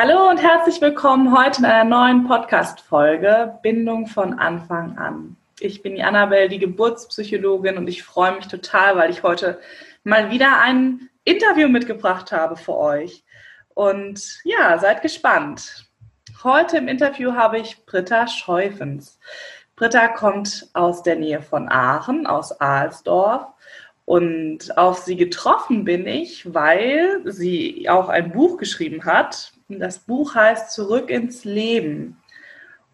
Hallo und herzlich willkommen heute in einer neuen Podcast-Folge Bindung von Anfang an. Ich bin die Annabelle, die Geburtspsychologin und ich freue mich total, weil ich heute mal wieder ein Interview mitgebracht habe für euch. Und ja, seid gespannt. Heute im Interview habe ich Britta Scheufens. Britta kommt aus der Nähe von Aachen, aus Ahlsdorf. Und auf sie getroffen bin ich, weil sie auch ein Buch geschrieben hat, das Buch heißt Zurück ins Leben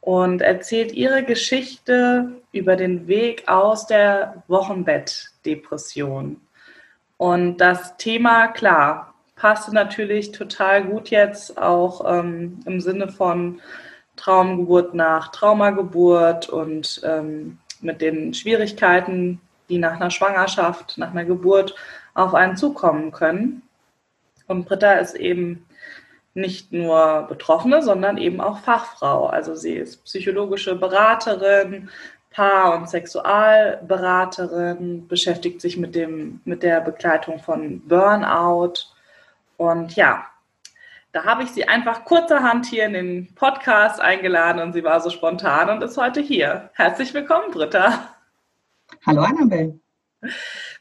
und erzählt ihre Geschichte über den Weg aus der Wochenbettdepression. Und das Thema, klar, passte natürlich total gut jetzt auch ähm, im Sinne von Traumgeburt nach Traumageburt und ähm, mit den Schwierigkeiten, die nach einer Schwangerschaft, nach einer Geburt auf einen zukommen können. Und Britta ist eben nicht nur Betroffene, sondern eben auch Fachfrau. Also sie ist psychologische Beraterin, Paar- und Sexualberaterin, beschäftigt sich mit, dem, mit der Begleitung von Burnout. Und ja, da habe ich sie einfach kurzerhand hier in den Podcast eingeladen und sie war so spontan und ist heute hier. Herzlich willkommen, Britta. Hallo, Annabelle.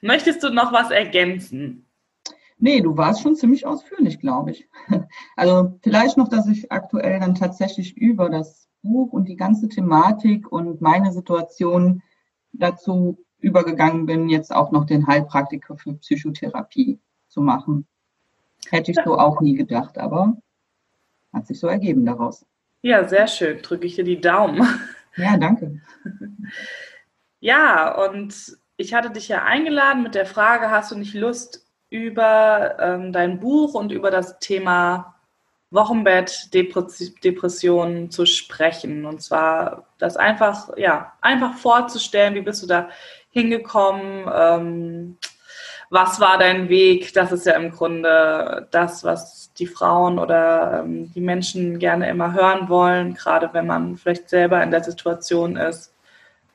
Möchtest du noch was ergänzen? Nee, du warst schon ziemlich ausführlich, glaube ich. Also vielleicht noch, dass ich aktuell dann tatsächlich über das Buch und die ganze Thematik und meine Situation dazu übergegangen bin, jetzt auch noch den Heilpraktiker für Psychotherapie zu machen. Hätte ich so auch nie gedacht, aber hat sich so ergeben daraus. Ja, sehr schön. Drücke ich dir die Daumen. Ja, danke. Ja, und ich hatte dich ja eingeladen mit der Frage, hast du nicht Lust, über ähm, dein Buch und über das Thema Wochenbett, Depressionen zu sprechen. Und zwar das einfach, ja, einfach vorzustellen, wie bist du da hingekommen, ähm, was war dein Weg? Das ist ja im Grunde das, was die Frauen oder ähm, die Menschen gerne immer hören wollen, gerade wenn man vielleicht selber in der Situation ist.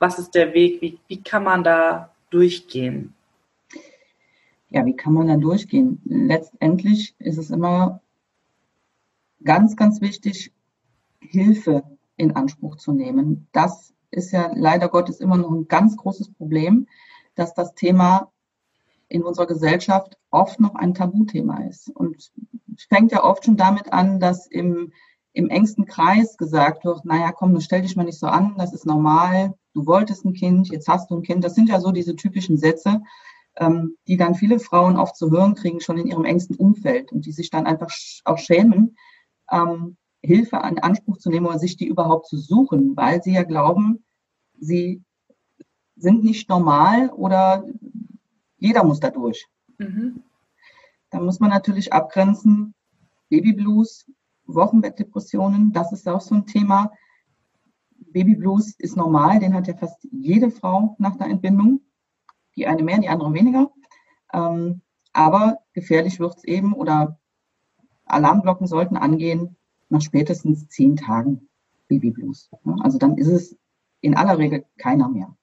Was ist der Weg? Wie, wie kann man da durchgehen? Ja, wie kann man da durchgehen? Letztendlich ist es immer ganz, ganz wichtig, Hilfe in Anspruch zu nehmen. Das ist ja leider Gottes immer noch ein ganz großes Problem, dass das Thema in unserer Gesellschaft oft noch ein Tabuthema ist. Und es fängt ja oft schon damit an, dass im, im engsten Kreis gesagt wird, naja, komm, stell dich mal nicht so an, das ist normal, du wolltest ein Kind, jetzt hast du ein Kind. Das sind ja so diese typischen Sätze, ähm, die dann viele Frauen oft zu hören kriegen, schon in ihrem engsten Umfeld und die sich dann einfach auch schämen, ähm, Hilfe in Anspruch zu nehmen oder sich die überhaupt zu suchen, weil sie ja glauben, sie sind nicht normal oder jeder muss da durch. Mhm. Da muss man natürlich abgrenzen, Babyblues, Wochenbettdepressionen, das ist auch so ein Thema. Babyblues ist normal, den hat ja fast jede Frau nach der Entbindung die eine mehr, die andere weniger. Ähm, aber gefährlich wird es eben oder Alarmglocken sollten angehen nach spätestens zehn Tagen Babyblues. Also dann ist es in aller Regel keiner mehr.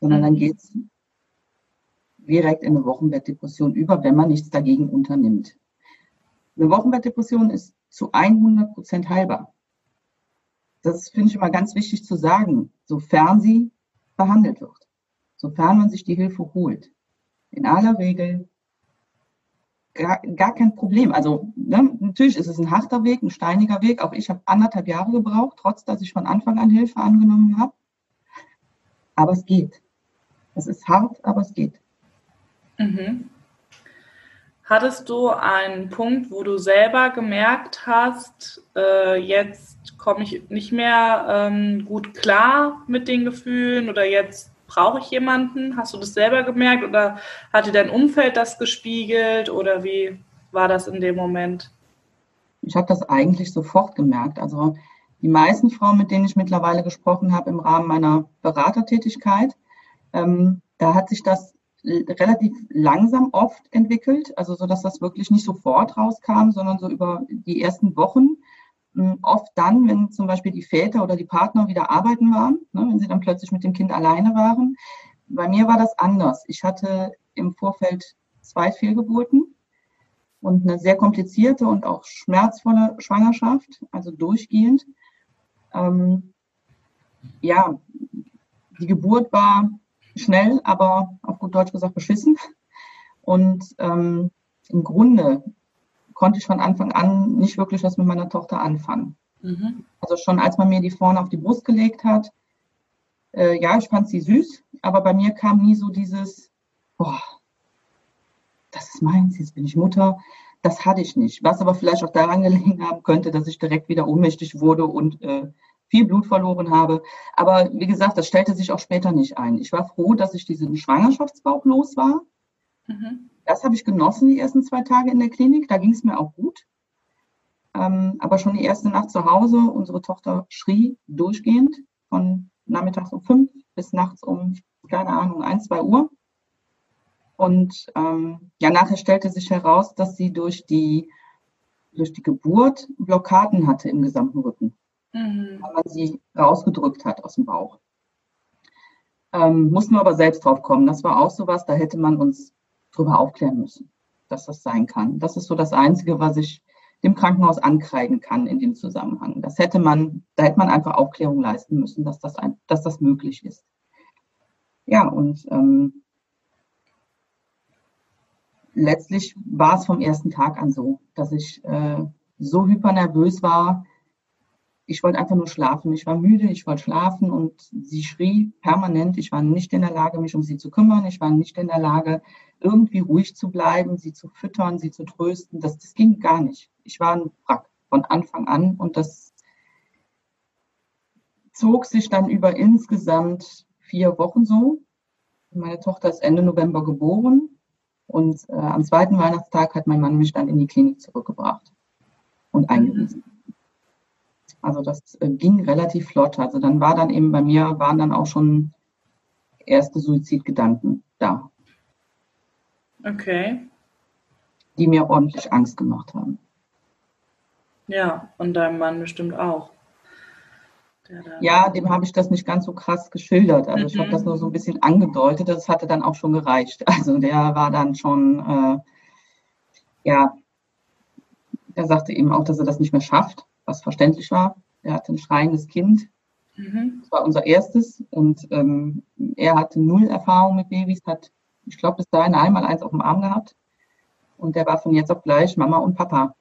Sondern dann geht es direkt in eine Wochenbettdepression über, wenn man nichts dagegen unternimmt. Eine Wochenbettdepression ist zu 100 Prozent heilbar. Das finde ich immer ganz wichtig zu sagen, sofern sie behandelt wird sofern man sich die Hilfe holt. In aller Regel gar, gar kein Problem. Also ne, natürlich ist es ein harter Weg, ein steiniger Weg. Auch ich habe anderthalb Jahre gebraucht, trotz dass ich von Anfang an Hilfe angenommen habe. Aber es geht. Es ist hart, aber es geht. Mhm. Hattest du einen Punkt, wo du selber gemerkt hast, äh, jetzt komme ich nicht mehr ähm, gut klar mit den Gefühlen oder jetzt brauche ich jemanden? Hast du das selber gemerkt oder hat dir dein Umfeld das gespiegelt oder wie war das in dem Moment? Ich habe das eigentlich sofort gemerkt. Also die meisten Frauen, mit denen ich mittlerweile gesprochen habe im Rahmen meiner Beratertätigkeit, ähm, da hat sich das relativ langsam oft entwickelt, also so dass das wirklich nicht sofort rauskam, sondern so über die ersten Wochen. Hm, oft dann, wenn zum Beispiel die Väter oder die Partner wieder arbeiten waren, ne, wenn sie dann plötzlich mit dem Kind alleine waren. Bei mir war das anders. Ich hatte im Vorfeld zwei Fehlgeburten. und eine sehr komplizierte und auch schmerzvolle Schwangerschaft, also durchgehend. Ähm, ja, die Geburt war schnell, aber auf gut Deutsch gesagt beschissen. Und ähm, im Grunde konnte ich von Anfang an nicht wirklich was mit meiner Tochter anfangen. Mhm. Also schon als man mir die vorne auf die Brust gelegt hat, äh, ja, ich fand sie süß, aber bei mir kam nie so dieses, boah, das ist meins, jetzt bin ich Mutter. Das hatte ich nicht. Was aber vielleicht auch daran gelegen haben könnte, dass ich direkt wieder ohnmächtig wurde und äh, viel Blut verloren habe. Aber wie gesagt, das stellte sich auch später nicht ein. Ich war froh, dass ich diesen Schwangerschaftsbauch los war. Mhm. Das habe ich genossen, die ersten zwei Tage in der Klinik. Da ging es mir auch gut. Ähm, aber schon die erste Nacht zu Hause, unsere Tochter schrie durchgehend von nachmittags um fünf bis nachts um, keine Ahnung, ein, zwei Uhr. Und ähm, ja, nachher stellte sich heraus, dass sie durch die, durch die Geburt Blockaden hatte im gesamten Rücken, mhm. weil man sie rausgedrückt hat aus dem Bauch. Ähm, mussten wir aber selbst drauf kommen. Das war auch so was, da hätte man uns drüber aufklären müssen, dass das sein kann. Das ist so das Einzige, was ich dem Krankenhaus ankreiden kann in dem Zusammenhang. Das hätte man, da hätte man einfach Aufklärung leisten müssen, dass das, ein, dass das möglich ist. Ja, und ähm, letztlich war es vom ersten Tag an so, dass ich äh, so hypernervös war. Ich wollte einfach nur schlafen. Ich war müde, ich wollte schlafen und sie schrie permanent. Ich war nicht in der Lage, mich um sie zu kümmern. Ich war nicht in der Lage, irgendwie ruhig zu bleiben, sie zu füttern, sie zu trösten. Das, das ging gar nicht. Ich war ein Wrack von Anfang an und das zog sich dann über insgesamt vier Wochen so. Meine Tochter ist Ende November geboren und äh, am zweiten Weihnachtstag hat mein Mann mich dann in die Klinik zurückgebracht und eingewiesen. Also das äh, ging relativ flott. Also dann war dann eben bei mir, waren dann auch schon erste Suizidgedanken da. Okay. Die mir ordentlich Angst gemacht haben. Ja, und deinem Mann bestimmt auch. Ja, dem habe ich das nicht ganz so krass geschildert. Also mhm. ich habe das nur so ein bisschen angedeutet. Das hatte dann auch schon gereicht. Also der war dann schon, äh, ja, er sagte eben auch, dass er das nicht mehr schafft, was verständlich war. Er hatte ein schreiendes Kind. Mhm. Das war unser erstes und ähm, er hatte null Erfahrung mit Babys, hat, ich glaube, bis dahin einmal eins auf dem Arm gehabt. Und der war von jetzt auf gleich Mama und Papa.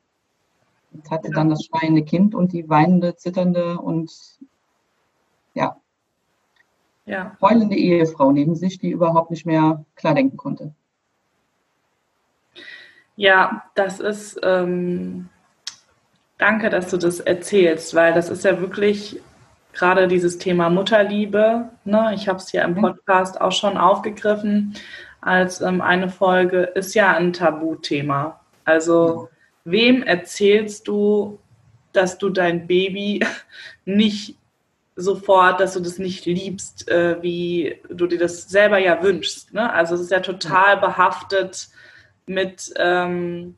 Und hatte ja. dann das schreiende Kind und die weinende, zitternde und ja. ja. Heulende Ehefrau neben sich, die überhaupt nicht mehr klar denken konnte. Ja, das ist, ähm, danke, dass du das erzählst, weil das ist ja wirklich gerade dieses Thema Mutterliebe. Ne? Ich habe es ja im mhm. Podcast auch schon aufgegriffen als ähm, eine Folge, ist ja ein Tabuthema. Also wem erzählst du, dass du dein Baby nicht sofort, dass du das nicht liebst, äh, wie du dir das selber ja wünschst. Ne? Also es ist ja total behaftet mit, ähm,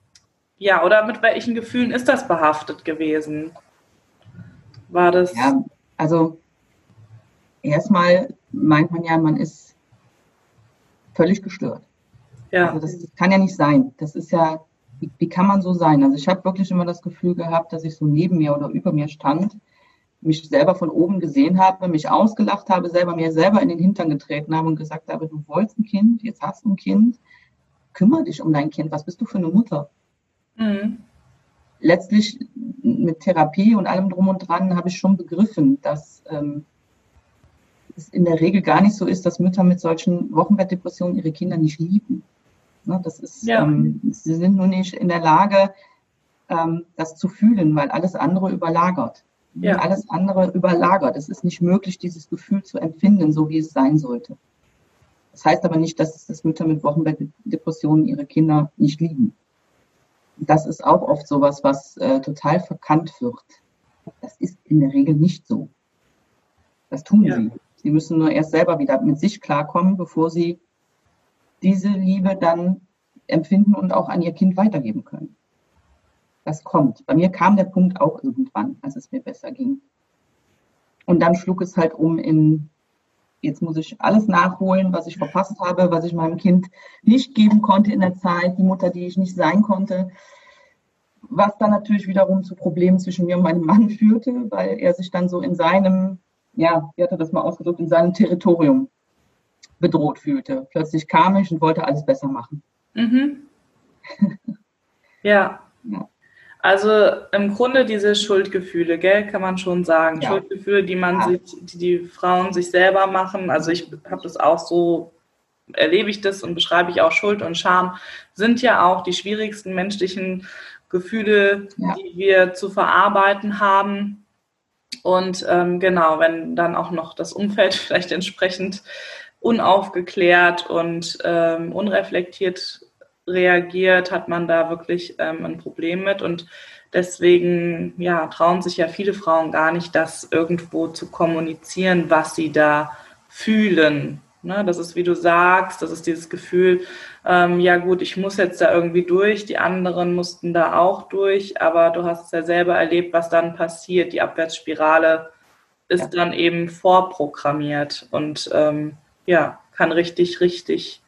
ja, oder mit welchen Gefühlen ist das behaftet gewesen? War das? Ja, also erstmal meint man ja, man ist völlig gestört. Ja. Also das, das kann ja nicht sein. Das ist ja, wie, wie kann man so sein? Also ich habe wirklich immer das Gefühl gehabt, dass ich so neben mir oder über mir stand mich selber von oben gesehen habe, mich ausgelacht habe, selber mir selber in den Hintern getreten habe und gesagt habe, du wolltest ein Kind, jetzt hast du ein Kind, kümmere dich um dein Kind, was bist du für eine Mutter? Mhm. Letztlich mit Therapie und allem drum und dran habe ich schon begriffen, dass ähm, es in der Regel gar nicht so ist, dass Mütter mit solchen Wochenbettdepressionen ihre Kinder nicht lieben. Ne, das ist, ja. ähm, sie sind nur nicht in der Lage, ähm, das zu fühlen, weil alles andere überlagert ja. alles andere überlagert. Es ist nicht möglich, dieses Gefühl zu empfinden, so wie es sein sollte. Das heißt aber nicht, dass, dass Mütter mit Wochenbettdepressionen ihre Kinder nicht lieben. Das ist auch oft sowas, was äh, total verkannt wird. Das ist in der Regel nicht so. Das tun ja. sie. Sie müssen nur erst selber wieder mit sich klarkommen, bevor sie diese Liebe dann empfinden und auch an ihr Kind weitergeben können das kommt. Bei mir kam der Punkt auch irgendwann, als es mir besser ging. Und dann schlug es halt um in, jetzt muss ich alles nachholen, was ich verpasst habe, was ich meinem Kind nicht geben konnte in der Zeit, die Mutter, die ich nicht sein konnte. Was dann natürlich wiederum zu Problemen zwischen mir und meinem Mann führte, weil er sich dann so in seinem, ja, wie hat er das mal ausgedrückt, in seinem Territorium bedroht fühlte. Plötzlich kam ich und wollte alles besser machen. Mhm. ja. ja. Also im Grunde diese Schuldgefühle, gell, kann man schon sagen. Ja. Schuldgefühle, die man ja. sich, die die Frauen sich selber machen. Also ich habe das auch so, erlebe ich das und beschreibe ich auch Schuld und Scham, sind ja auch die schwierigsten menschlichen Gefühle, ja. die wir zu verarbeiten haben. Und ähm, genau, wenn dann auch noch das Umfeld vielleicht entsprechend unaufgeklärt und ähm, unreflektiert reagiert, hat man da wirklich ähm, ein Problem mit. Und deswegen ja, trauen sich ja viele Frauen gar nicht, das irgendwo zu kommunizieren, was sie da fühlen. Ne, das ist, wie du sagst, das ist dieses Gefühl, ähm, ja gut, ich muss jetzt da irgendwie durch, die anderen mussten da auch durch, aber du hast es ja selber erlebt, was dann passiert. Die Abwärtsspirale ist ja. dann eben vorprogrammiert und ähm, ja, kann richtig, richtig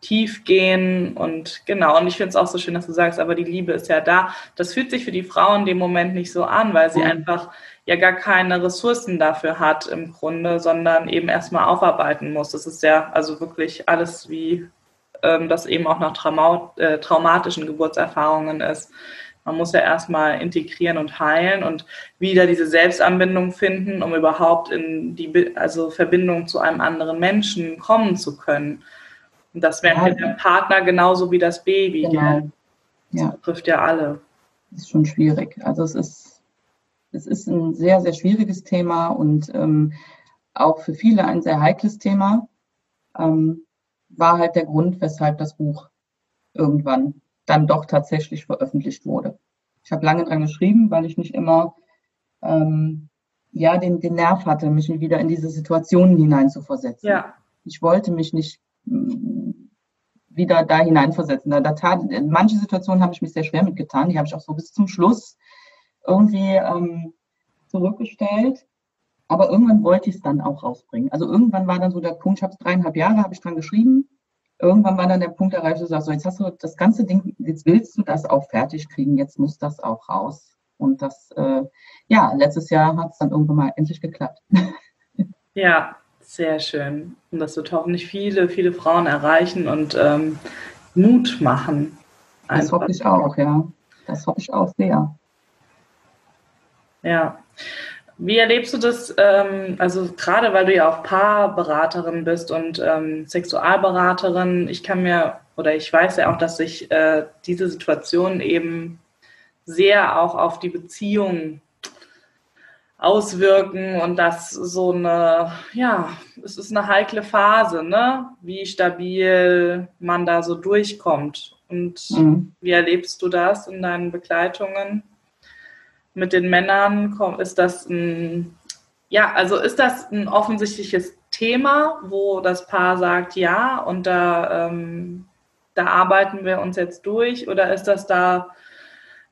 tief gehen und genau. Und ich finde es auch so schön, dass du sagst, aber die Liebe ist ja da. Das fühlt sich für die Frau in dem Moment nicht so an, weil sie mhm. einfach ja gar keine Ressourcen dafür hat im Grunde, sondern eben erstmal aufarbeiten muss. Das ist ja also wirklich alles wie ähm, das eben auch nach Trauma äh, traumatischen Geburtserfahrungen ist. Man muss ja erstmal integrieren und heilen und wieder diese Selbstanbindung finden, um überhaupt in die also Verbindung zu einem anderen Menschen kommen zu können. Und das wäre ja. der Partner genauso wie das Baby. Genau. Das ja. betrifft ja alle. Das ist schon schwierig. Also es ist, es ist ein sehr, sehr schwieriges Thema und ähm, auch für viele ein sehr heikles Thema. Ähm, war halt der Grund, weshalb das Buch irgendwann dann doch tatsächlich veröffentlicht wurde. Ich habe lange dran geschrieben, weil ich nicht immer ähm, ja den, den Nerv hatte, mich wieder in diese Situationen hineinzuversetzen. Ja. Ich wollte mich nicht wieder da hineinversetzen. Da, da tat, in manche Situationen habe ich mich sehr schwer mitgetan. Die habe ich auch so bis zum Schluss irgendwie ähm, zurückgestellt. Aber irgendwann wollte ich es dann auch rausbringen. Also irgendwann war dann so der Punkt, ich habe es dreieinhalb Jahre, habe ich dran geschrieben. Irgendwann war dann der Punkt erreicht, du sagst, so jetzt hast du das ganze Ding, jetzt willst du das auch fertig kriegen, jetzt muss das auch raus. Und das, äh, ja, letztes Jahr hat es dann irgendwann mal endlich geklappt. Ja, sehr schön. Und das wird hoffentlich viele, viele Frauen erreichen und ähm, Mut machen. Einfach. Das hoffe ich auch, ja. Das hoffe ich auch sehr. Ja. Wie erlebst du das, ähm, also gerade weil du ja auch Paarberaterin bist und ähm, Sexualberaterin, ich kann mir, oder ich weiß ja auch, dass sich äh, diese Situation eben sehr auch auf die Beziehung auswirken und das so eine, ja, es ist eine heikle Phase, ne? Wie stabil man da so durchkommt. Und mhm. wie erlebst du das in deinen Begleitungen mit den Männern? Ist das ein, ja, also ist das ein offensichtliches Thema, wo das Paar sagt, ja, und da, ähm, da arbeiten wir uns jetzt durch, oder ist das da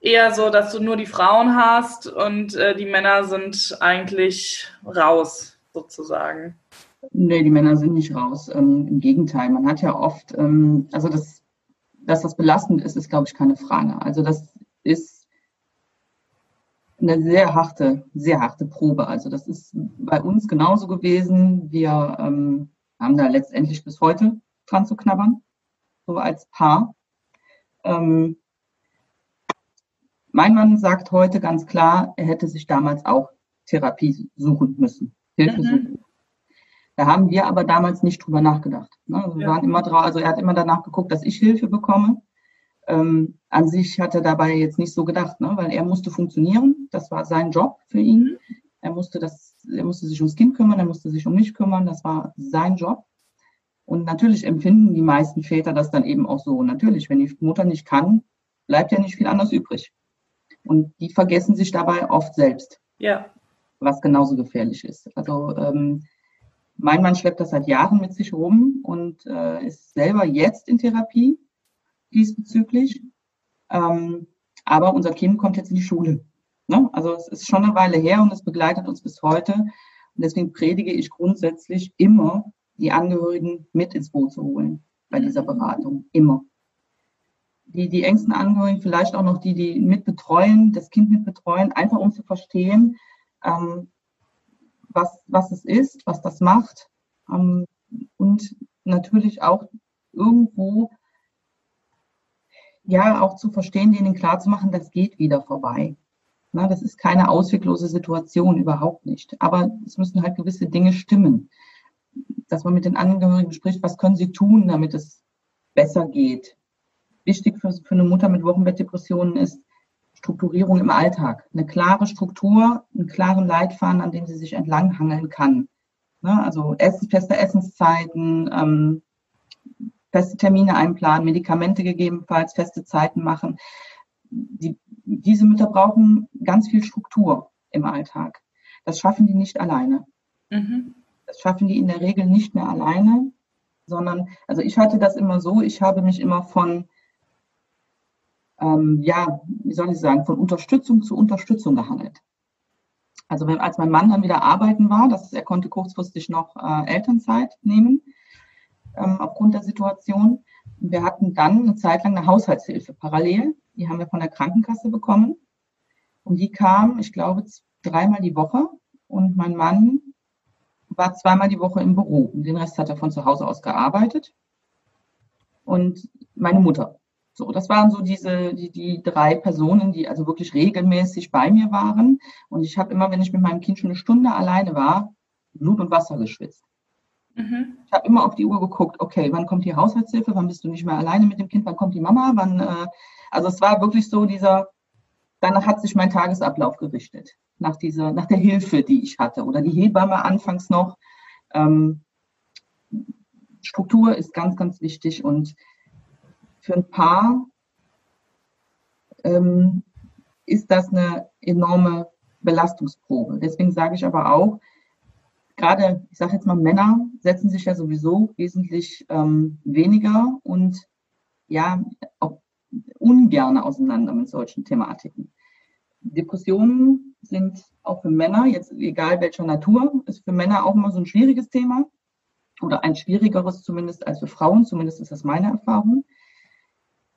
eher so, dass du nur die Frauen hast und äh, die Männer sind eigentlich raus, sozusagen. Nee, die Männer sind nicht raus. Ähm, Im Gegenteil, man hat ja oft, ähm, also das, dass das belastend ist, ist, glaube ich, keine Frage. Also das ist eine sehr harte, sehr harte Probe. Also das ist bei uns genauso gewesen. Wir ähm, haben da letztendlich bis heute dran zu knabbern, so als Paar. Ähm, mein Mann sagt heute ganz klar, er hätte sich damals auch Therapie suchen müssen, Hilfe mhm. suchen. Da haben wir aber damals nicht drüber nachgedacht. Ne? Also wir ja. waren immer drauf, also er hat immer danach geguckt, dass ich Hilfe bekomme. Ähm, an sich hat er dabei jetzt nicht so gedacht, ne? weil er musste funktionieren. Das war sein Job für ihn. Mhm. Er musste das, er musste sich ums Kind kümmern, er musste sich um mich kümmern. Das war sein Job. Und natürlich empfinden die meisten Väter das dann eben auch so. Natürlich, wenn die Mutter nicht kann, bleibt ja nicht viel anderes übrig. Und die vergessen sich dabei oft selbst. Ja. Was genauso gefährlich ist. Also ähm, mein Mann schleppt das seit Jahren mit sich rum und äh, ist selber jetzt in Therapie diesbezüglich. Ähm, aber unser Kind kommt jetzt in die Schule. Ne? Also es ist schon eine Weile her und es begleitet uns bis heute. deswegen predige ich grundsätzlich immer, die Angehörigen mit ins Boot zu holen bei dieser Beratung. Immer. Die, die engsten Angehörigen, vielleicht auch noch die, die mitbetreuen, das Kind mitbetreuen, einfach um zu verstehen, ähm, was, was es ist, was das macht. Ähm, und natürlich auch irgendwo ja auch zu verstehen, denen klarzumachen, das geht wieder vorbei. Na, das ist keine ausweglose Situation, überhaupt nicht. Aber es müssen halt gewisse Dinge stimmen. Dass man mit den Angehörigen spricht, was können sie tun, damit es besser geht. Wichtig für, für eine Mutter mit Wochenbettdepressionen ist Strukturierung im Alltag. Eine klare Struktur, einen klaren Leitfaden, an dem sie sich entlanghangeln kann. Na, also Essen, feste Essenszeiten, ähm, feste Termine einplanen, Medikamente gegebenenfalls, feste Zeiten machen. Die, diese Mütter brauchen ganz viel Struktur im Alltag. Das schaffen die nicht alleine. Mhm. Das schaffen die in der Regel nicht mehr alleine, sondern, also ich hatte das immer so, ich habe mich immer von, ähm, ja, wie soll ich sagen, von Unterstützung zu Unterstützung gehandelt. Also wenn, als mein Mann dann wieder arbeiten war, das, er konnte kurzfristig noch äh, Elternzeit nehmen, ähm, aufgrund der Situation. Wir hatten dann eine Zeit lang eine Haushaltshilfe parallel. Die haben wir von der Krankenkasse bekommen. Und die kam, ich glaube, dreimal die Woche. Und mein Mann war zweimal die Woche im Büro. Den Rest hat er von zu Hause aus gearbeitet. Und meine Mutter. So, das waren so diese, die, die drei Personen, die also wirklich regelmäßig bei mir waren. Und ich habe immer, wenn ich mit meinem Kind schon eine Stunde alleine war, Blut und Wasser geschwitzt. Mhm. Ich habe immer auf die Uhr geguckt, okay, wann kommt die Haushaltshilfe, wann bist du nicht mehr alleine mit dem Kind, wann kommt die Mama, wann, äh, also es war wirklich so dieser, danach hat sich mein Tagesablauf gerichtet, nach dieser, nach der Hilfe, die ich hatte oder die Hebamme anfangs noch. Ähm, Struktur ist ganz, ganz wichtig und für ein Paar ähm, ist das eine enorme Belastungsprobe. Deswegen sage ich aber auch, gerade, ich sage jetzt mal, Männer setzen sich ja sowieso wesentlich ähm, weniger und ja, auch ungern auseinander mit solchen Thematiken. Depressionen sind auch für Männer, jetzt egal welcher Natur, ist für Männer auch immer so ein schwieriges Thema oder ein schwierigeres zumindest als für Frauen, zumindest ist das meine Erfahrung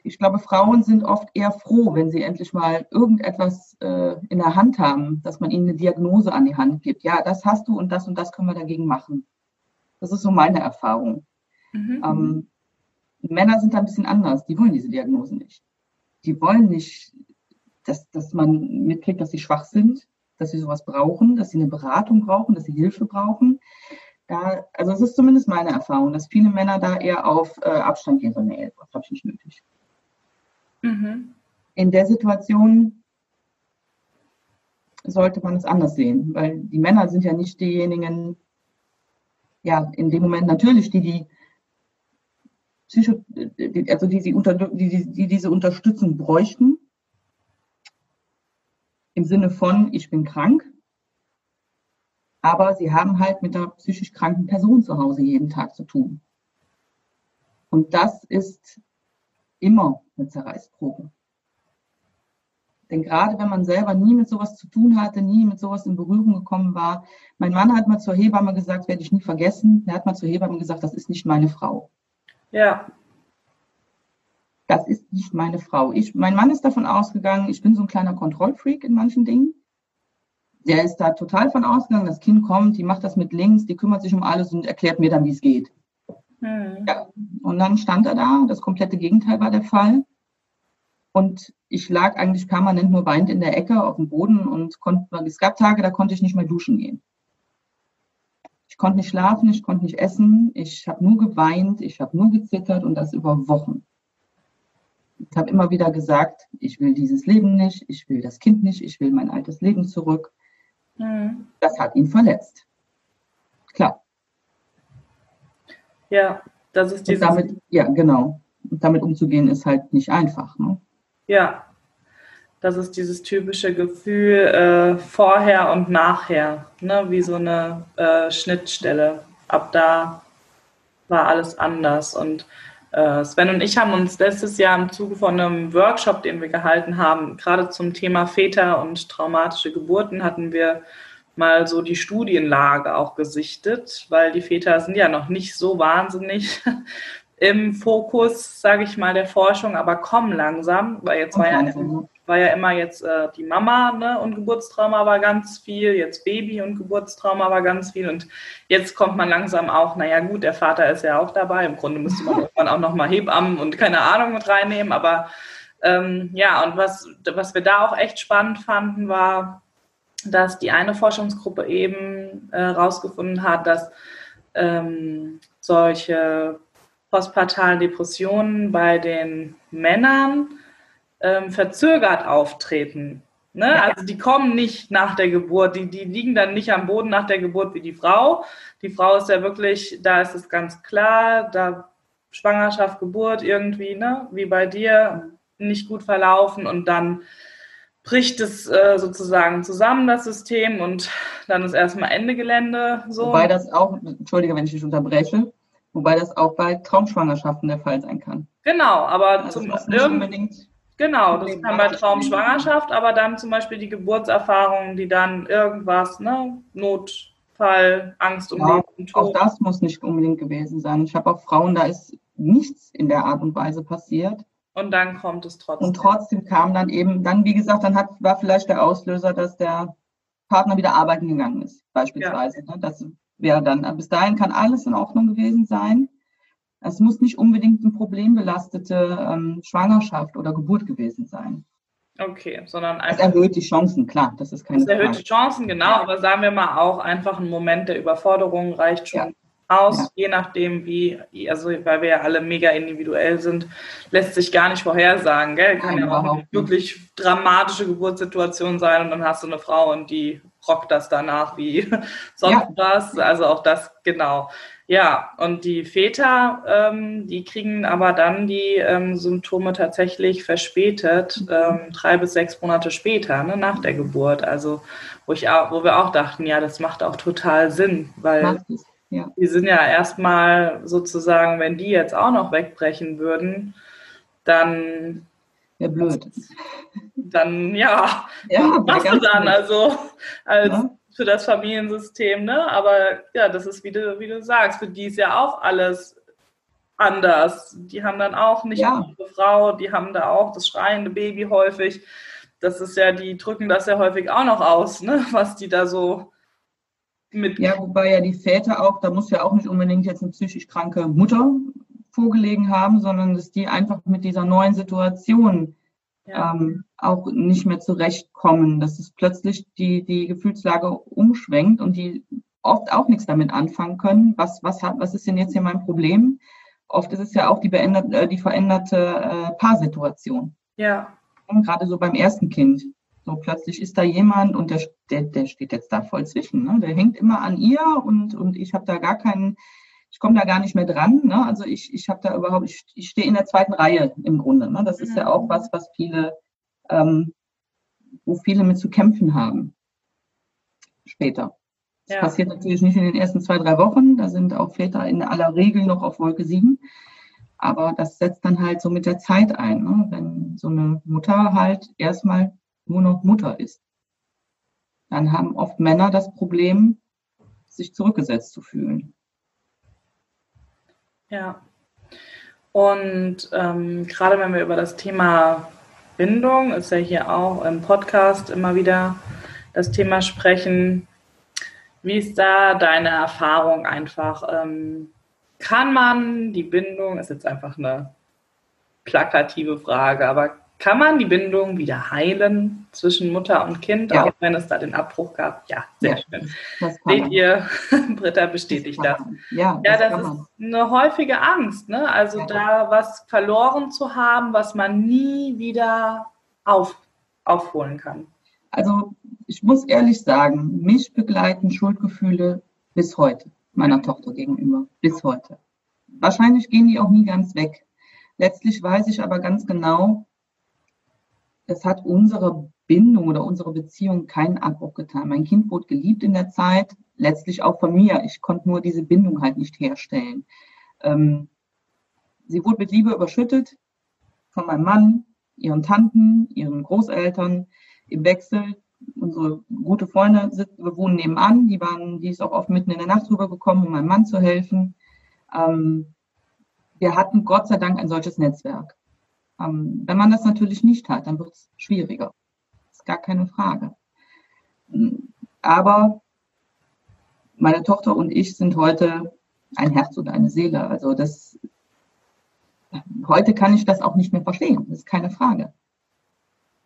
ich glaube, Frauen sind oft eher froh, wenn sie endlich mal irgendetwas äh, in der Hand haben, dass man ihnen eine Diagnose an die Hand gibt. Ja, das hast du und das und das können wir dagegen machen. Das ist so meine Erfahrung. Mhm. Ähm, Männer sind da ein bisschen anders. Die wollen diese Diagnose nicht. Die wollen nicht, dass, dass man mitkriegt, dass sie schwach sind, dass sie sowas brauchen, dass sie eine Beratung brauchen, dass sie Hilfe brauchen. Da, also es ist zumindest meine Erfahrung, dass viele Männer da eher auf äh, Abstand gehen, so, nee, das habe ich nicht nötig. Mhm. In der Situation sollte man es anders sehen, weil die Männer sind ja nicht diejenigen, ja, in dem Moment natürlich, die die Psycho, also die, sie unter, die, die, die diese Unterstützung bräuchten, im Sinne von, ich bin krank, aber sie haben halt mit der psychisch kranken Person zu Hause jeden Tag zu tun. Und das ist immer eine Zerreißprobe. Denn gerade wenn man selber nie mit sowas zu tun hatte, nie mit sowas in Berührung gekommen war, mein Mann hat mal zur Hebamme gesagt, werde ich nie vergessen, er hat mal zur Hebamme gesagt, das ist nicht meine Frau. Ja. Das ist nicht meine Frau. Ich, mein Mann ist davon ausgegangen, ich bin so ein kleiner Kontrollfreak in manchen Dingen. Der ist da total von ausgegangen, das Kind kommt, die macht das mit links, die kümmert sich um alles und erklärt mir dann, wie es geht. Mhm. Ja. Und dann stand er da, das komplette Gegenteil war der Fall. Und ich lag eigentlich permanent nur weinend in der Ecke auf dem Boden und konnte, es gab Tage, da konnte ich nicht mehr duschen gehen. Ich konnte nicht schlafen, ich konnte nicht essen, ich habe nur geweint, ich habe nur gezittert und das über Wochen. Ich habe immer wieder gesagt, ich will dieses Leben nicht, ich will das Kind nicht, ich will mein altes Leben zurück. Mhm. Das hat ihn verletzt. Klar. Ja, das ist dieses. Und damit, ja, genau. Und damit umzugehen ist halt nicht einfach. Ne? Ja, das ist dieses typische Gefühl äh, vorher und nachher, ne? wie so eine äh, Schnittstelle. Ab da war alles anders. Und äh, Sven und ich haben uns letztes Jahr im Zuge von einem Workshop, den wir gehalten haben, gerade zum Thema Väter und traumatische Geburten, hatten wir mal so die Studienlage auch gesichtet, weil die Väter sind ja noch nicht so wahnsinnig im Fokus, sage ich mal, der Forschung, aber kommen langsam, weil jetzt war ja, war ja immer jetzt äh, die Mama ne, und Geburtstrauma war ganz viel, jetzt Baby und Geburtstrauma war ganz viel und jetzt kommt man langsam auch, naja gut, der Vater ist ja auch dabei, im Grunde müsste man irgendwann auch nochmal Hebammen und keine Ahnung mit reinnehmen, aber ähm, ja, und was, was wir da auch echt spannend fanden, war, dass die eine Forschungsgruppe eben herausgefunden äh, hat, dass ähm, solche postpartalen Depressionen bei den Männern ähm, verzögert auftreten. Ne? Ja. Also die kommen nicht nach der Geburt, die, die liegen dann nicht am Boden nach der Geburt wie die Frau. Die Frau ist ja wirklich, da ist es ganz klar, da Schwangerschaft, Geburt irgendwie, ne? wie bei dir, nicht gut verlaufen und dann bricht es äh, sozusagen zusammen, das System, und dann ist erstmal Ende Gelände. So. Wobei das auch, entschuldige, wenn ich dich unterbreche, wobei das auch bei Traumschwangerschaften der Fall sein kann. Genau, aber also zum unbedingt Genau, das kann bei Traumschwangerschaft, aber dann zum Beispiel die Geburtserfahrungen, die dann irgendwas, ne, Notfall, Angst um ja, Leben Tod. Auch das muss nicht unbedingt gewesen sein. Ich habe auch Frauen, da ist nichts in der Art und Weise passiert. Und dann kommt es trotzdem. Und trotzdem kam dann eben, dann wie gesagt, dann hat, war vielleicht der Auslöser, dass der Partner wieder arbeiten gegangen ist, beispielsweise. Ja. Ne? Das wäre dann, bis dahin kann alles in Ordnung gewesen sein. Es muss nicht unbedingt eine problembelastete ähm, Schwangerschaft oder Geburt gewesen sein. Okay, sondern einfach. Es erhöht die Chancen, klar, das ist keine Es erhöht Frage. die Chancen, genau, ja. aber sagen wir mal auch einfach ein Moment der Überforderung reicht schon ja. Aus, ja. je nachdem wie, also weil wir ja alle mega individuell sind, lässt sich gar nicht vorhersagen, gell? Kann Nein, ja auch eine wirklich dramatische Geburtssituation sein und dann hast du eine Frau und die rockt das danach wie sonst was. Also auch das, genau. Ja, und die Väter, ähm, die kriegen aber dann die ähm, Symptome tatsächlich verspätet, ähm, drei bis sechs Monate später, ne, nach der Geburt. Also wo, ich auch, wo wir auch dachten, ja, das macht auch total Sinn, weil ja. die sind ja erstmal sozusagen, wenn die jetzt auch noch wegbrechen würden, dann ja, blöd. Dann ja, ja was du dann? Blöd. Also als ja für das Familiensystem, ne? Aber ja, das ist, wie du, wie du sagst, für die ist ja auch alles anders. Die haben dann auch nicht ja. eine Frau, die haben da auch das schreiende Baby häufig. Das ist ja, die drücken das ja häufig auch noch aus, ne? Was die da so mit. Ja, wobei ja die Väter auch, da muss ja auch nicht unbedingt jetzt eine psychisch kranke Mutter vorgelegen haben, sondern dass die einfach mit dieser neuen Situation ja. ähm, auch nicht mehr zurechtkommen, dass es plötzlich die, die Gefühlslage umschwenkt und die oft auch nichts damit anfangen können. Was, was, hat, was ist denn jetzt hier mein Problem? Oft ist es ja auch die, beändert, äh, die veränderte äh, Paarsituation. Ja. Und gerade so beim ersten Kind. So plötzlich ist da jemand und der, der, der steht jetzt da voll zwischen. Ne? Der hängt immer an ihr und, und ich habe da gar keinen ich komme da gar nicht mehr dran. Ne? Also ich, ich habe da überhaupt, ich, ich stehe in der zweiten Reihe im Grunde. Ne? Das ist ja auch was, was viele, ähm, wo viele mit zu kämpfen haben. Später. Das ja. passiert natürlich nicht in den ersten zwei, drei Wochen. Da sind auch Väter in aller Regel noch auf Wolke 7. Aber das setzt dann halt so mit der Zeit ein, ne? wenn so eine Mutter halt erstmal nur noch Mutter ist. Dann haben oft Männer das Problem, sich zurückgesetzt zu fühlen. Ja. Und ähm, gerade wenn wir über das Thema Bindung, ist ja hier auch im Podcast immer wieder das Thema sprechen, wie ist da deine Erfahrung einfach? Ähm, kann man die Bindung, ist jetzt einfach eine plakative Frage, aber kann man die Bindung wieder heilen zwischen Mutter und Kind, ja. auch wenn es da den Abbruch gab? Ja, sehr ja, schön. Seht ihr, Britta bestätigt das. das. Ja, ja, das, das ist eine häufige Angst, ne? Also da was verloren zu haben, was man nie wieder auf, aufholen kann. Also ich muss ehrlich sagen, mich begleiten Schuldgefühle bis heute, meiner Tochter gegenüber, bis heute. Wahrscheinlich gehen die auch nie ganz weg. Letztlich weiß ich aber ganz genau, es hat unsere Bindung oder unsere Beziehung keinen Abbruch getan. Mein Kind wurde geliebt in der Zeit, letztlich auch von mir. Ich konnte nur diese Bindung halt nicht herstellen. Ähm, sie wurde mit Liebe überschüttet von meinem Mann, ihren Tanten, ihren Großeltern im Wechsel. unsere gute Freunde wir wohnen nebenan, die waren, die ist auch oft mitten in der Nacht rübergekommen, um meinem Mann zu helfen. Ähm, wir hatten Gott sei Dank ein solches Netzwerk. Ähm, wenn man das natürlich nicht hat, dann wird es schwieriger. Gar keine Frage. Aber meine Tochter und ich sind heute ein Herz und eine Seele. Also das, heute kann ich das auch nicht mehr verstehen. Das ist keine Frage.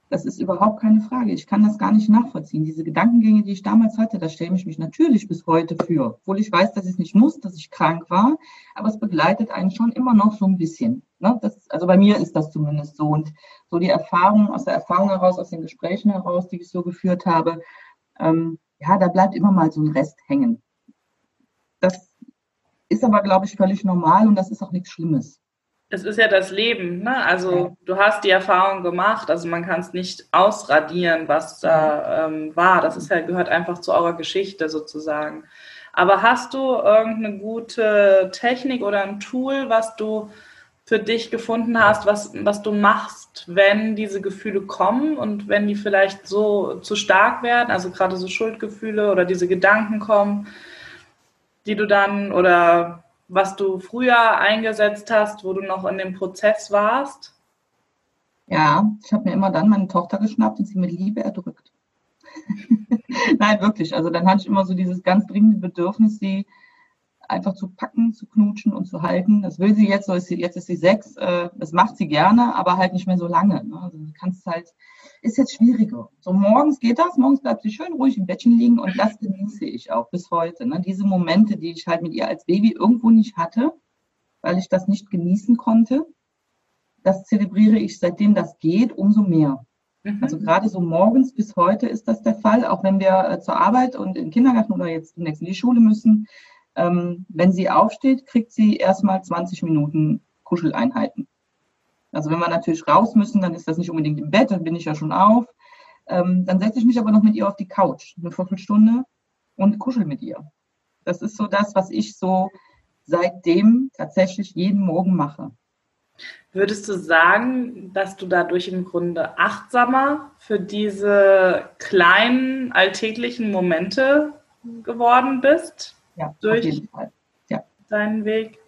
Das ist überhaupt keine Frage. Ich kann das gar nicht nachvollziehen. Diese Gedankengänge, die ich damals hatte, da stelle ich mich natürlich bis heute für. Obwohl ich weiß, dass ich es nicht muss, dass ich krank war. Aber es begleitet einen schon immer noch so ein bisschen. Ne? Das, also bei mir ist das zumindest so. Und so die Erfahrung, aus der Erfahrung heraus, aus den Gesprächen heraus, die ich so geführt habe, ähm, ja, da bleibt immer mal so ein Rest hängen. Das ist aber, glaube ich, völlig normal und das ist auch nichts Schlimmes es ist ja das Leben, ne? Also du hast die Erfahrung gemacht, also man kann es nicht ausradieren, was da ähm, war. Das ist ja, gehört einfach zu eurer Geschichte sozusagen. Aber hast du irgendeine gute Technik oder ein Tool, was du für dich gefunden hast, was, was du machst, wenn diese Gefühle kommen und wenn die vielleicht so zu stark werden, also gerade so Schuldgefühle oder diese Gedanken kommen, die du dann oder was du früher eingesetzt hast, wo du noch in dem Prozess warst? Ja, ich habe mir immer dann meine Tochter geschnappt und sie mit Liebe erdrückt. Nein, wirklich. Also dann hatte ich immer so dieses ganz dringende Bedürfnis, sie einfach zu packen, zu knutschen und zu halten. Das will sie jetzt, so ist sie, jetzt ist sie sechs, äh, das macht sie gerne, aber halt nicht mehr so lange. Ne? Also du kannst halt, ist jetzt schwieriger. So morgens geht das, morgens bleibt sie schön ruhig im Bettchen liegen und das genieße ich auch bis heute. Ne? Diese Momente, die ich halt mit ihr als Baby irgendwo nicht hatte, weil ich das nicht genießen konnte, das zelebriere ich seitdem das geht, umso mehr. Mhm. Also gerade so morgens bis heute ist das der Fall, auch wenn wir äh, zur Arbeit und in den Kindergarten oder jetzt demnächst in die Schule müssen. Ähm, wenn sie aufsteht, kriegt sie erstmal 20 Minuten Kuscheleinheiten. Also wenn wir natürlich raus müssen, dann ist das nicht unbedingt im Bett, dann bin ich ja schon auf. Ähm, dann setze ich mich aber noch mit ihr auf die Couch, eine Viertelstunde und kuschel mit ihr. Das ist so das, was ich so seitdem tatsächlich jeden Morgen mache. Würdest du sagen, dass du dadurch im Grunde achtsamer für diese kleinen alltäglichen Momente geworden bist? Ja, durch. Ja. deinen Weg.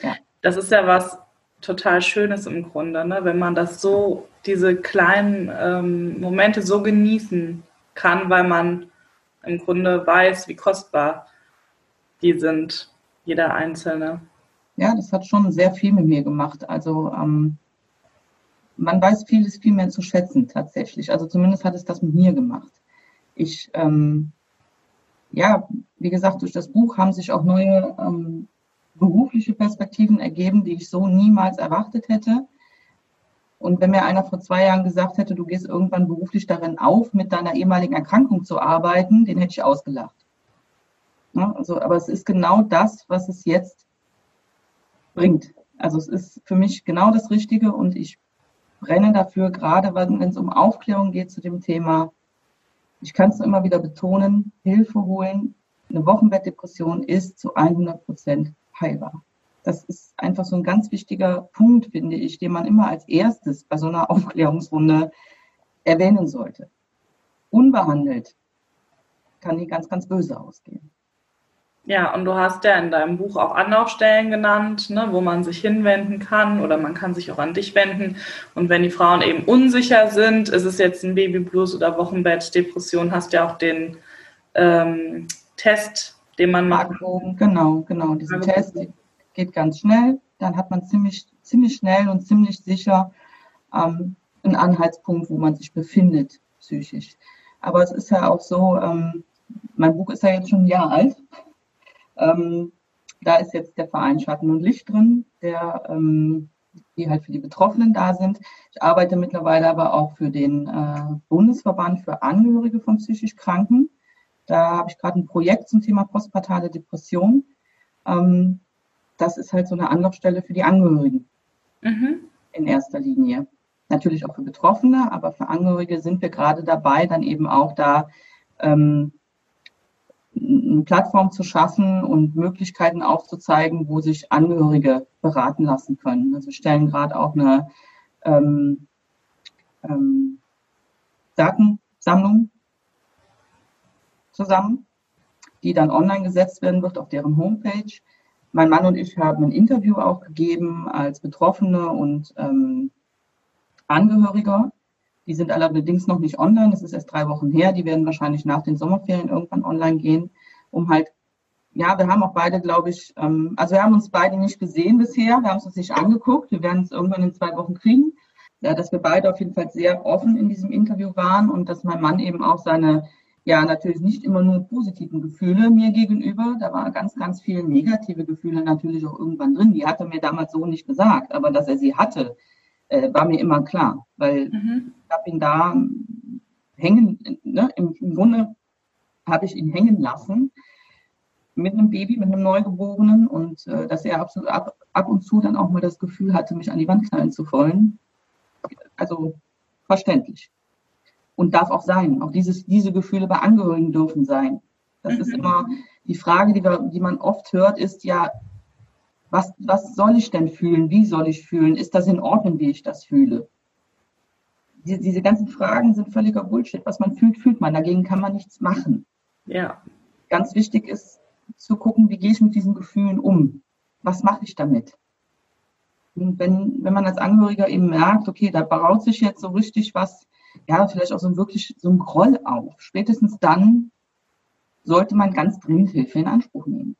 Ja. Das ist ja was total Schönes im Grunde, ne? wenn man das so, diese kleinen ähm, Momente so genießen kann, weil man im Grunde weiß, wie kostbar die sind, jeder einzelne. Ja, das hat schon sehr viel mit mir gemacht. Also ähm, man weiß vieles viel mehr zu schätzen tatsächlich. Also zumindest hat es das mit mir gemacht. Ich ähm, ja, wie gesagt, durch das Buch haben sich auch neue ähm, berufliche Perspektiven ergeben, die ich so niemals erwartet hätte. Und wenn mir einer vor zwei Jahren gesagt hätte, du gehst irgendwann beruflich darin auf, mit deiner ehemaligen Erkrankung zu arbeiten, den hätte ich ausgelacht. Ja, also, aber es ist genau das, was es jetzt bringt. Also es ist für mich genau das Richtige und ich brenne dafür, gerade wenn es um Aufklärung geht zu dem Thema, ich kann es immer wieder betonen, Hilfe holen. Eine Wochenbettdepression ist zu 100 Prozent heilbar. Das ist einfach so ein ganz wichtiger Punkt, finde ich, den man immer als erstes bei so einer Aufklärungsrunde erwähnen sollte. Unbehandelt kann die ganz, ganz böse ausgehen. Ja, und du hast ja in deinem Buch auch Anlaufstellen genannt, ne, wo man sich hinwenden kann oder man kann sich auch an dich wenden. Und wenn die Frauen eben unsicher sind, ist es jetzt ein Babyblues oder Wochenbettdepression, hast du ja auch den ähm, Test, den man macht. Genau, genau. Dieser Test geht ganz schnell. Dann hat man ziemlich, ziemlich schnell und ziemlich sicher ähm, einen Anhaltspunkt, wo man sich befindet, psychisch. Aber es ist ja auch so, ähm, mein Buch ist ja jetzt schon ein Jahr alt. Ähm, da ist jetzt der Verein Schatten und Licht drin, der, ähm, die halt für die Betroffenen da sind. Ich arbeite mittlerweile aber auch für den äh, Bundesverband für Angehörige von psychisch Kranken. Da habe ich gerade ein Projekt zum Thema postpartale Depression. Ähm, das ist halt so eine Anlaufstelle für die Angehörigen mhm. in erster Linie. Natürlich auch für Betroffene, aber für Angehörige sind wir gerade dabei, dann eben auch da ähm, eine Plattform zu schaffen und Möglichkeiten aufzuzeigen, wo sich Angehörige beraten lassen können. Also wir stellen gerade auch eine ähm, ähm, Daten Sammlung zusammen, die dann online gesetzt werden wird auf deren Homepage. Mein Mann und ich haben ein Interview auch gegeben als Betroffene und ähm, Angehöriger. Die sind allerdings noch nicht online, das ist erst drei Wochen her. Die werden wahrscheinlich nach den Sommerferien irgendwann online gehen, um halt, ja, wir haben auch beide, glaube ich, ähm, also wir haben uns beide nicht gesehen bisher, wir haben es uns nicht angeguckt, wir werden es irgendwann in zwei Wochen kriegen. Ja, dass wir beide auf jeden Fall sehr offen in diesem Interview waren und dass mein Mann eben auch seine ja natürlich nicht immer nur positiven Gefühle mir gegenüber. Da war ganz, ganz viele negative Gefühle natürlich auch irgendwann drin. Die hat er mir damals so nicht gesagt, aber dass er sie hatte, äh, war mir immer klar, weil mhm. ich habe ihn da hängen, ne, im, im Grunde habe ich ihn hängen lassen mit einem Baby, mit einem Neugeborenen und äh, dass er absolut ab, ab und zu dann auch mal das Gefühl hatte, mich an die Wand knallen zu wollen. Also verständlich und darf auch sein. Auch dieses, diese Gefühle bei Angehörigen dürfen sein. Das mhm. ist immer die Frage, die, wir, die man oft hört, ist ja, was, was soll ich denn fühlen? Wie soll ich fühlen? Ist das in Ordnung, wie ich das fühle? Die, diese ganzen Fragen sind völliger Bullshit. Was man fühlt, fühlt man. Dagegen kann man nichts machen. Ja. Ganz wichtig ist zu gucken, wie gehe ich mit diesen Gefühlen um? Was mache ich damit? Und wenn, wenn man als Angehöriger eben merkt, okay, da braut sich jetzt so richtig was ja, vielleicht auch so ein wirklich so ein Groll auf. Spätestens dann sollte man ganz dringend Hilfe in Anspruch nehmen.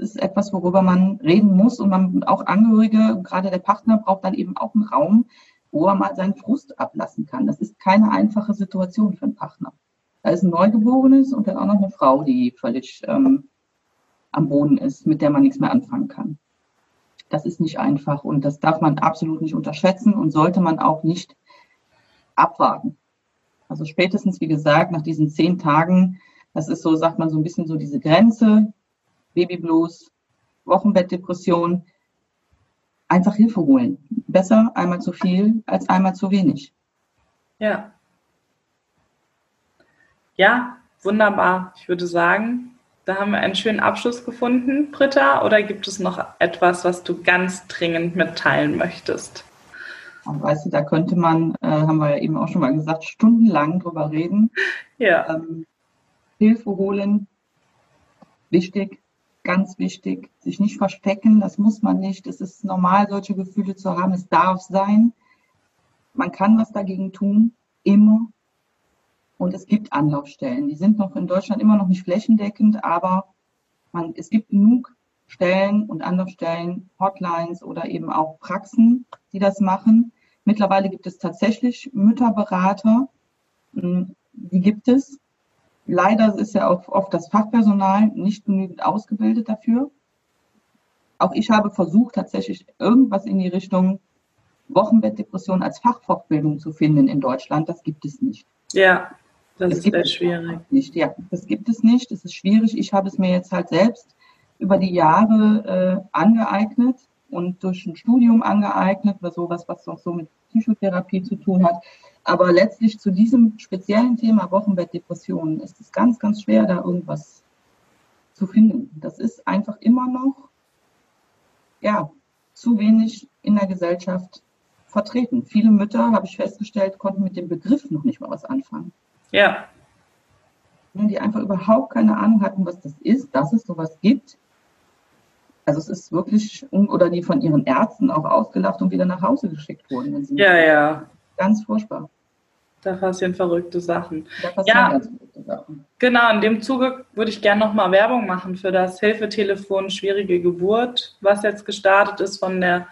Ist etwas, worüber man reden muss und man auch Angehörige, gerade der Partner, braucht dann eben auch einen Raum, wo er mal seinen Frust ablassen kann. Das ist keine einfache Situation für einen Partner. Da ist ein Neugeborenes und dann auch noch eine Frau, die völlig ähm, am Boden ist, mit der man nichts mehr anfangen kann. Das ist nicht einfach und das darf man absolut nicht unterschätzen und sollte man auch nicht abwarten. Also spätestens, wie gesagt, nach diesen zehn Tagen, das ist so, sagt man so ein bisschen so diese Grenze, Babyblues, Wochenbettdepression, einfach Hilfe holen. Besser einmal zu viel als einmal zu wenig. Ja. Ja, wunderbar. Ich würde sagen, da haben wir einen schönen Abschluss gefunden, Britta. Oder gibt es noch etwas, was du ganz dringend mitteilen möchtest? Weißt du, da könnte man, äh, haben wir ja eben auch schon mal gesagt, stundenlang drüber reden. Ja. Ähm, Hilfe holen, wichtig, ganz wichtig. Sich nicht verstecken, das muss man nicht. Es ist normal, solche Gefühle zu haben. Es darf sein. Man kann was dagegen tun, immer. Und es gibt Anlaufstellen. Die sind noch in Deutschland immer noch nicht flächendeckend, aber man, es gibt genug Stellen und Anlaufstellen, Hotlines oder eben auch Praxen, die das machen. Mittlerweile gibt es tatsächlich Mütterberater. Hm, die gibt es. Leider ist ja auch oft das Fachpersonal nicht genügend ausgebildet dafür. Auch ich habe versucht, tatsächlich irgendwas in die Richtung Wochenbettdepression als Fachfortbildung zu finden in Deutschland. Das gibt es nicht. Ja, das es ist sehr schwierig. Nicht. Ja, das gibt es nicht. Es ist schwierig. Ich habe es mir jetzt halt selbst über die Jahre äh, angeeignet und durch ein Studium angeeignet oder sowas, was auch so mit Psychotherapie zu tun hat. Aber letztlich zu diesem speziellen Thema Wochenbettdepressionen ist es ganz, ganz schwer, da irgendwas zu finden. Das ist einfach immer noch, ja, zu wenig in der Gesellschaft vertreten. Viele Mütter, habe ich festgestellt, konnten mit dem Begriff noch nicht mal was anfangen. Ja. Die einfach überhaupt keine Ahnung hatten, was das ist, dass es sowas gibt also es ist wirklich, oder die von ihren Ärzten auch ausgelacht und wieder nach Hause geschickt wurden. ja, ja. Ganz furchtbar. Da passieren verrückte Sachen. Da passieren ja, ganz verrückte Sachen. Genau, in dem Zuge würde ich gerne nochmal Werbung machen für das Hilfetelefon Schwierige Geburt, was jetzt gestartet ist von der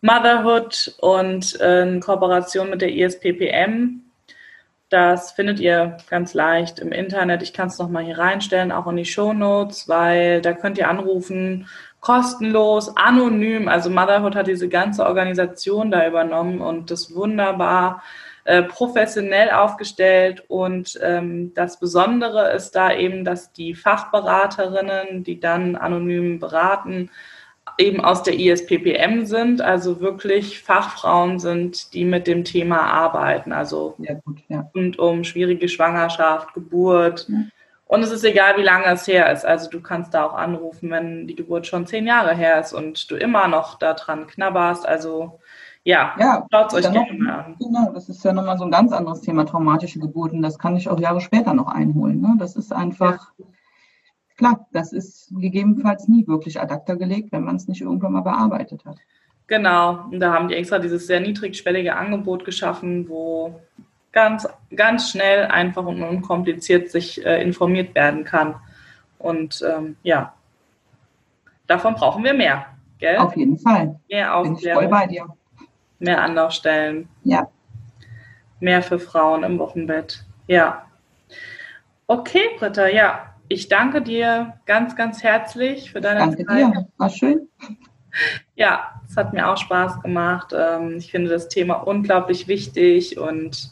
Motherhood und äh, in Kooperation mit der ISPPM. Das findet ihr ganz leicht im Internet. Ich kann es nochmal hier reinstellen, auch in die Show Notes, weil da könnt ihr anrufen kostenlos, anonym. Also Motherhood hat diese ganze Organisation da übernommen und das wunderbar äh, professionell aufgestellt. Und ähm, das Besondere ist da eben, dass die Fachberaterinnen, die dann anonym beraten, eben aus der ISPPM sind, also wirklich Fachfrauen sind, die mit dem Thema arbeiten. Also ja, gut, ja. und um schwierige Schwangerschaft, Geburt. Ja und es ist egal, wie lange es her ist. Also du kannst da auch anrufen, wenn die Geburt schon zehn Jahre her ist und du immer noch daran knabberst. Also ja, Ja, schaut es euch noch, gerne mal an. genau, das ist ja nochmal so ein ganz anderes Thema, traumatische Geburten. Das kann ich auch Jahre später noch einholen. Ne? Das ist einfach, klar, das ist gegebenenfalls nie wirklich ad acta gelegt, wenn man es nicht irgendwann mal bearbeitet hat. Genau, und da haben die extra dieses sehr niedrigschwellige Angebot geschaffen, wo ganz, ganz schnell, einfach und unkompliziert sich äh, informiert werden kann. Und ähm, ja, davon brauchen wir mehr, gell? Auf jeden Fall. Mehr Bin ich voll Aufklärung, bei dir. mehr Anlaufstellen, Ja, mehr für Frauen im Wochenbett. Ja. Okay, Britta, ja, ich danke dir ganz, ganz herzlich für deine danke Zeit. dir. War schön. Ja, es hat mir auch Spaß gemacht. Ähm, Ich finde das Thema unglaublich wichtig und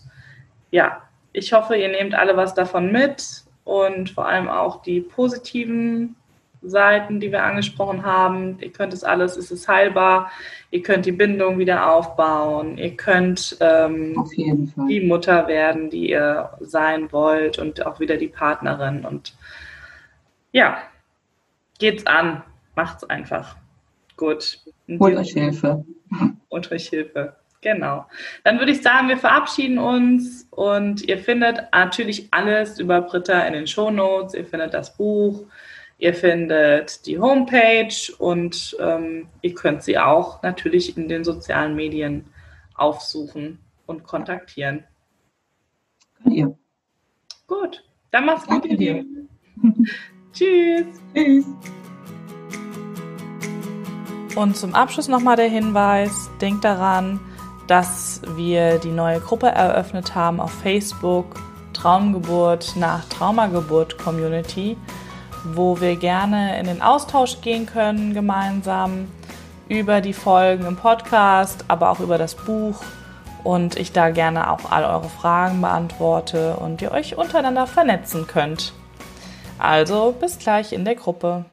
ja, ich hoffe, ihr nehmt alle was davon mit und vor allem auch die positiven Seiten, die wir angesprochen haben. Ihr könnt es alles, es ist heilbar. Ihr könnt die Bindung wieder aufbauen. Ihr könnt ähm, die Mutter werden, die ihr sein wollt und auch wieder die Partnerin. Und ja, geht's an. Macht's einfach. Gut. Holt euch Hilfe. und euch Hilfe. Genau. Dann würde ich sagen, wir verabschieden uns und ihr findet natürlich alles über Britta in den Shownotes. Ihr findet das Buch, ihr findet die Homepage und ähm, ihr könnt sie auch natürlich in den sozialen Medien aufsuchen und kontaktieren. Könnt ihr. Gut, dann macht's gut, Danke ihr dir. Lieben. Tschüss. Tschüss. Und zum Abschluss nochmal der Hinweis, denkt daran, dass wir die neue Gruppe eröffnet haben auf Facebook, Traumgeburt nach Traumageburt Community, wo wir gerne in den Austausch gehen können gemeinsam über die Folgen im Podcast, aber auch über das Buch und ich da gerne auch all eure Fragen beantworte und ihr euch untereinander vernetzen könnt. Also bis gleich in der Gruppe.